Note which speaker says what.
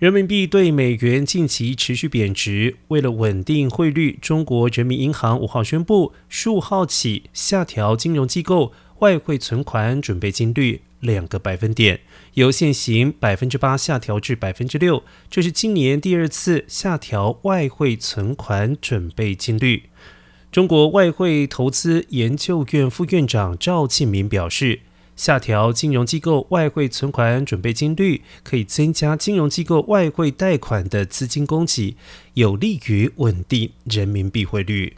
Speaker 1: 人民币对美元近期持续贬值，为了稳定汇率，中国人民银行五号宣布，十五号起下调金融机构外汇存款准备金率两个百分点，由现行百分之八下调至百分之六，这是今年第二次下调外汇存款准备金率。中国外汇投资研究院副院长赵庆明表示。下调金融机构外汇存款准备金率，可以增加金融机构外汇贷款的资金供给，有利于稳定人民币汇率。